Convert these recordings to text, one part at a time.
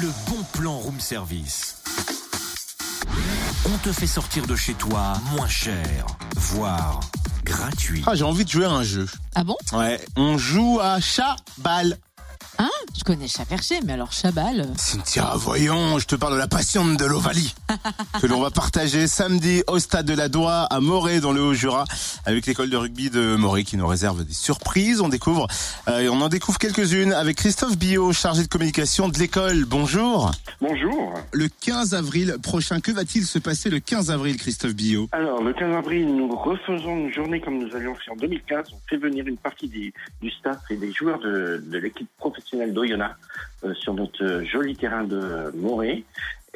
Le bon plan room service. On te fait sortir de chez toi moins cher, voire gratuit. Ah, j'ai envie de jouer à un jeu. Ah bon? Ouais, on joue à chat-balle. Hein Je connais chat perché, mais alors chabal. Cynthia, voyons, je te parle de la passion de l'Ovalie. que l'on va partager samedi au stade de la Doua à Morée dans le Haut-Jura avec l'école de rugby de Morée qui nous réserve des surprises. On découvre euh, et on en découvre quelques-unes avec Christophe Billot, chargé de communication de l'école. Bonjour. Bonjour. Le 15 avril prochain, que va-t-il se passer le 15 avril, Christophe Billot Alors, le 15 avril, nous refaisons une journée comme nous avions fait en 2015. On fait venir une partie des, du staff et des joueurs de, de l'équipe professionnelle d'Oyonnax euh, sur notre joli terrain de Morée.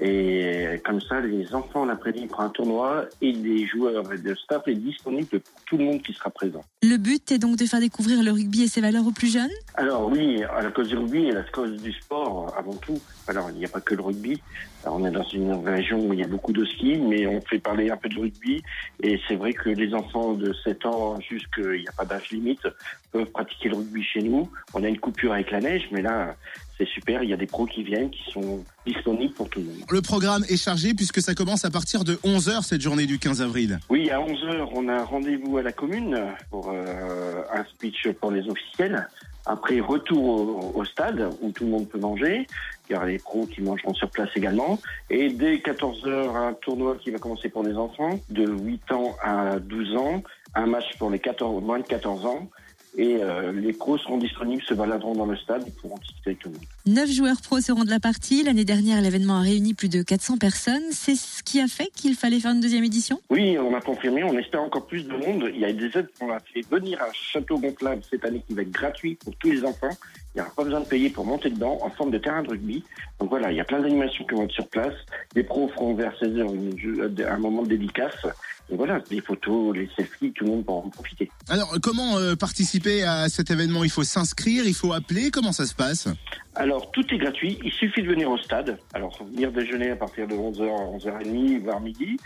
Et comme ça, les enfants l'après-midi prennent un tournoi et les joueurs et le staff est disponible pour tout le monde qui sera présent. Le but est donc de faire découvrir le rugby et ses valeurs aux plus jeunes Alors oui, à la cause du rugby et à la cause du sport avant tout. Alors il n'y a pas que le rugby. Alors, on est dans une région où il y a beaucoup de ski, mais on fait parler un peu de rugby. Et c'est vrai que les enfants de 7 ans, jusqu'il n'y a pas d'âge limite, peuvent pratiquer le rugby chez nous. On a une coupure avec la neige, mais là, c'est super. Il y a des pros qui viennent, qui sont disponibles pour tout le monde. Le programme est chargé puisque ça commence à partir de 11h cette journée du 15 avril. Oui, à 11h, on a un rendez-vous à la commune pour euh, un speech pour les officiels. Après, retour au, au, stade où tout le monde peut manger. Il y aura les pros qui mangeront sur place également. Et dès 14h, un tournoi qui va commencer pour les enfants de 8 ans à 12 ans. Un match pour les 14, moins de 14 ans. Et euh, les pros seront disponibles, se baladeront dans le stade et pourront discuter avec tout le monde. Neuf joueurs pros seront de la partie. L'année dernière, l'événement a réuni plus de 400 personnes. C'est ce qui a fait qu'il fallait faire une deuxième édition? Oui, on a confirmé. On espère encore plus de monde. Il y a des aides qu'on a fait venir à Château Gonflable cette année qui va être gratuit pour tous les enfants. Il n'y aura pas besoin de payer pour monter dedans en forme de terrain de rugby. Donc voilà, il y a plein d'animations qui vont être sur place. Les pros feront vers 16h un moment de dédicace. Et voilà, les photos, les selfies, tout le monde pourra en profiter. Alors, comment euh, participer à cet événement? Il faut s'inscrire, il faut appeler, comment ça se passe? Alors, tout est gratuit, il suffit de venir au stade. Alors, venir déjeuner à partir de 11h, 11h30, voire midi,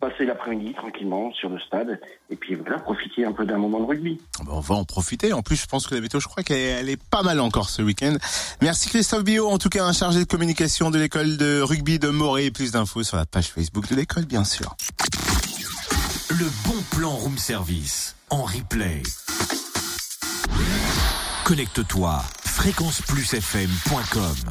passer l'après-midi tranquillement sur le stade, et puis voilà, profiter un peu d'un moment de rugby. Bon, on va en profiter. En plus, je pense que la météo, je crois qu'elle est pas mal encore ce week-end. Merci Christophe Bio, en tout cas un chargé de communication de l'école de rugby de Morée. Plus d'infos sur la page Facebook de l'école, bien sûr. Le bon plan room service en replay. Connecte-toi fréquenceplusfm.com